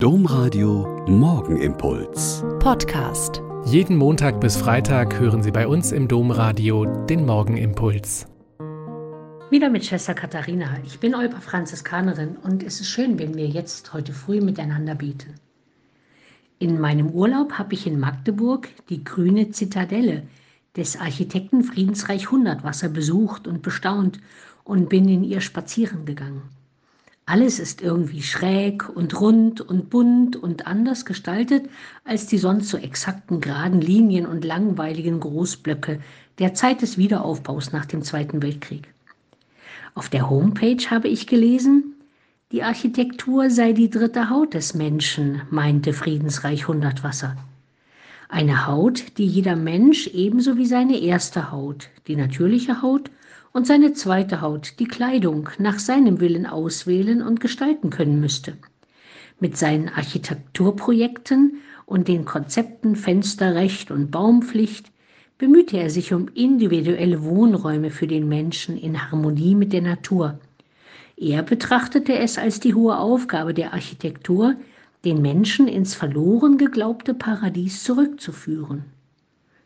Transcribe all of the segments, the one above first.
Domradio Morgenimpuls. Podcast. Jeden Montag bis Freitag hören Sie bei uns im Domradio den Morgenimpuls. Wieder mit Schwester Katharina. Ich bin Olpa Franziskanerin und es ist schön, wenn wir jetzt heute früh miteinander beten. In meinem Urlaub habe ich in Magdeburg die grüne Zitadelle des Architekten Friedensreich Hundertwasser besucht und bestaunt und bin in ihr spazieren gegangen. Alles ist irgendwie schräg und rund und bunt und anders gestaltet als die sonst so exakten geraden Linien und langweiligen Großblöcke der Zeit des Wiederaufbaus nach dem Zweiten Weltkrieg. Auf der Homepage habe ich gelesen, die Architektur sei die dritte Haut des Menschen, meinte Friedensreich Hundertwasser. Eine Haut, die jeder Mensch ebenso wie seine erste Haut, die natürliche Haut, und seine zweite Haut, die Kleidung, nach seinem Willen auswählen und gestalten können müsste. Mit seinen Architekturprojekten und den Konzepten Fensterrecht und Baumpflicht bemühte er sich um individuelle Wohnräume für den Menschen in Harmonie mit der Natur. Er betrachtete es als die hohe Aufgabe der Architektur, den Menschen ins verloren geglaubte Paradies zurückzuführen.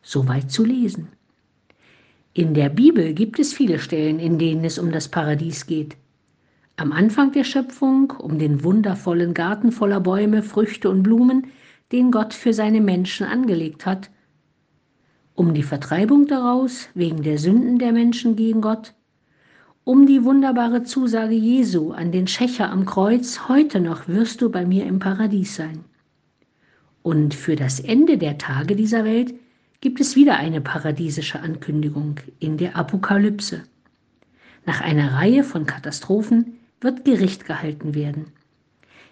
Soweit zu lesen. In der Bibel gibt es viele Stellen, in denen es um das Paradies geht. Am Anfang der Schöpfung um den wundervollen Garten voller Bäume, Früchte und Blumen, den Gott für seine Menschen angelegt hat. Um die Vertreibung daraus wegen der Sünden der Menschen gegen Gott. Um die wunderbare Zusage Jesu an den Schächer am Kreuz, heute noch wirst du bei mir im Paradies sein. Und für das Ende der Tage dieser Welt gibt es wieder eine paradiesische Ankündigung in der Apokalypse. Nach einer Reihe von Katastrophen wird Gericht gehalten werden.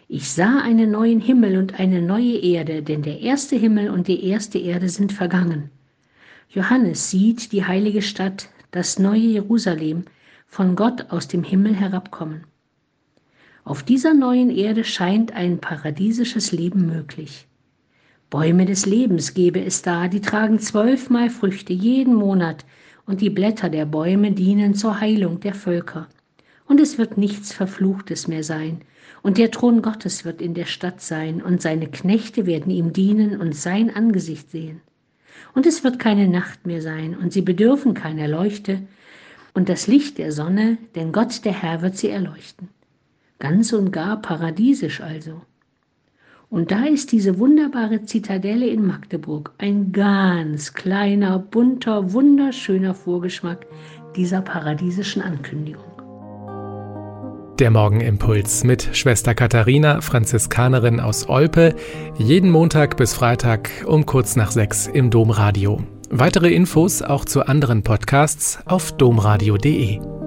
Ich sah einen neuen Himmel und eine neue Erde, denn der erste Himmel und die erste Erde sind vergangen. Johannes sieht die heilige Stadt, das neue Jerusalem, von Gott aus dem Himmel herabkommen. Auf dieser neuen Erde scheint ein paradiesisches Leben möglich. Bäume des Lebens gebe es da, die tragen zwölfmal Früchte jeden Monat, und die Blätter der Bäume dienen zur Heilung der Völker. Und es wird nichts Verfluchtes mehr sein, und der Thron Gottes wird in der Stadt sein, und seine Knechte werden ihm dienen und sein Angesicht sehen. Und es wird keine Nacht mehr sein, und sie bedürfen keiner Leuchte, und das Licht der Sonne, denn Gott der Herr wird sie erleuchten. Ganz und gar paradiesisch also. Und da ist diese wunderbare Zitadelle in Magdeburg, ein ganz kleiner, bunter, wunderschöner Vorgeschmack dieser paradiesischen Ankündigung. Der Morgenimpuls mit Schwester Katharina, Franziskanerin aus Olpe, jeden Montag bis Freitag um kurz nach sechs im Domradio. Weitere Infos auch zu anderen Podcasts auf domradio.de.